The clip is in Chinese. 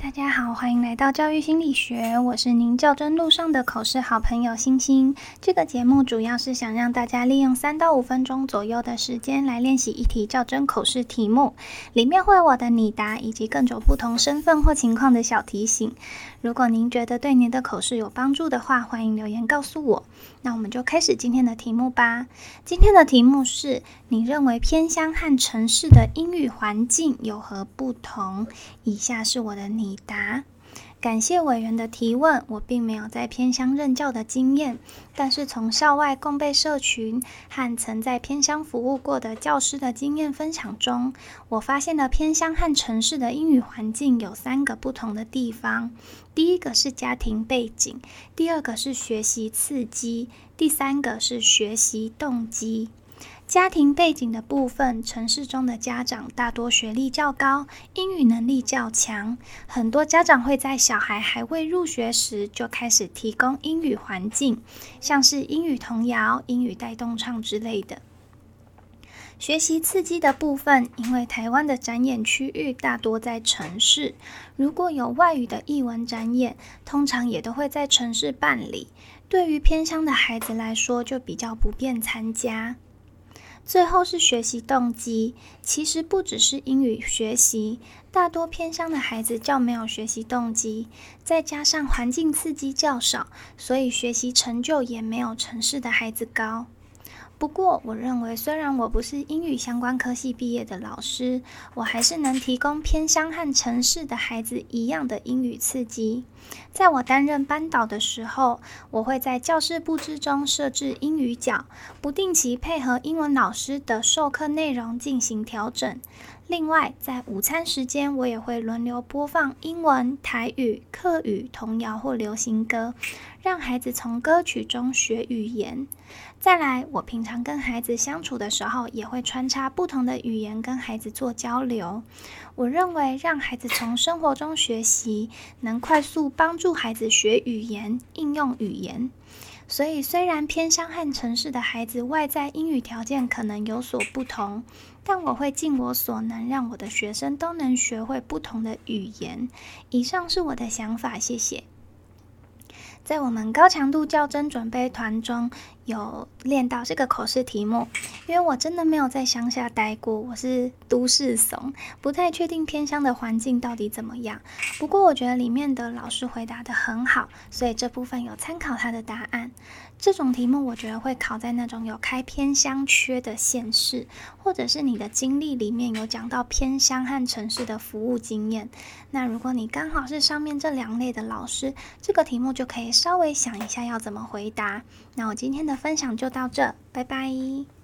大家好，欢迎来到教育心理学，我是您较真路上的口试好朋友星星。这个节目主要是想让大家利用三到五分钟左右的时间来练习一题较真口试题目，里面会有我的拟答以及各种不同身份或情况的小提醒。如果您觉得对您的口试有帮助的话，欢迎留言告诉我。那我们就开始今天的题目吧。今天的题目是：你认为偏乡和城市的英语环境有何不同？以下是我的拟答。感谢委员的提问。我并没有在偏乡任教的经验，但是从校外共备社群和曾在偏乡服务过的教师的经验分享中，我发现了偏乡和城市的英语环境有三个不同的地方。第一个是家庭背景，第二个是学习刺激，第三个是学习动机。家庭背景的部分，城市中的家长大多学历较高，英语能力较强。很多家长会在小孩还未入学时就开始提供英语环境，像是英语童谣、英语带动唱之类的。学习刺激的部分，因为台湾的展演区域大多在城市，如果有外语的译文展演，通常也都会在城市办理。对于偏乡的孩子来说，就比较不便参加。最后是学习动机，其实不只是英语学习，大多偏乡的孩子较没有学习动机，再加上环境刺激较少，所以学习成就也没有城市的孩子高。不过，我认为虽然我不是英语相关科系毕业的老师，我还是能提供偏乡和城市的孩子一样的英语刺激。在我担任班导的时候，我会在教室布置中设置英语角，不定期配合英文老师的授课内容进行调整。另外，在午餐时间，我也会轮流播放英文、台语、客语、童谣或流行歌，让孩子从歌曲中学语言。再来，我平常跟孩子相处的时候，也会穿插不同的语言跟孩子做交流。我认为，让孩子从生活中学习，能快速帮助孩子学语言、应用语言。所以，虽然偏乡和城市的孩子外在英语条件可能有所不同，但我会尽我所能，让我的学生都能学会不同的语言。以上是我的想法，谢谢。在我们高强度较真准备团中有练到这个口试题目，因为我真的没有在乡下待过，我是都市怂，不太确定偏乡的环境到底怎么样。不过我觉得里面的老师回答的很好，所以这部分有参考他的答案。这种题目我觉得会考在那种有开偏乡缺的县市，或者是你的经历里面有讲到偏乡和城市的服务经验。那如果你刚好是上面这两类的老师，这个题目就可以稍微想一下要怎么回答。那我今天的分享就到这，拜拜。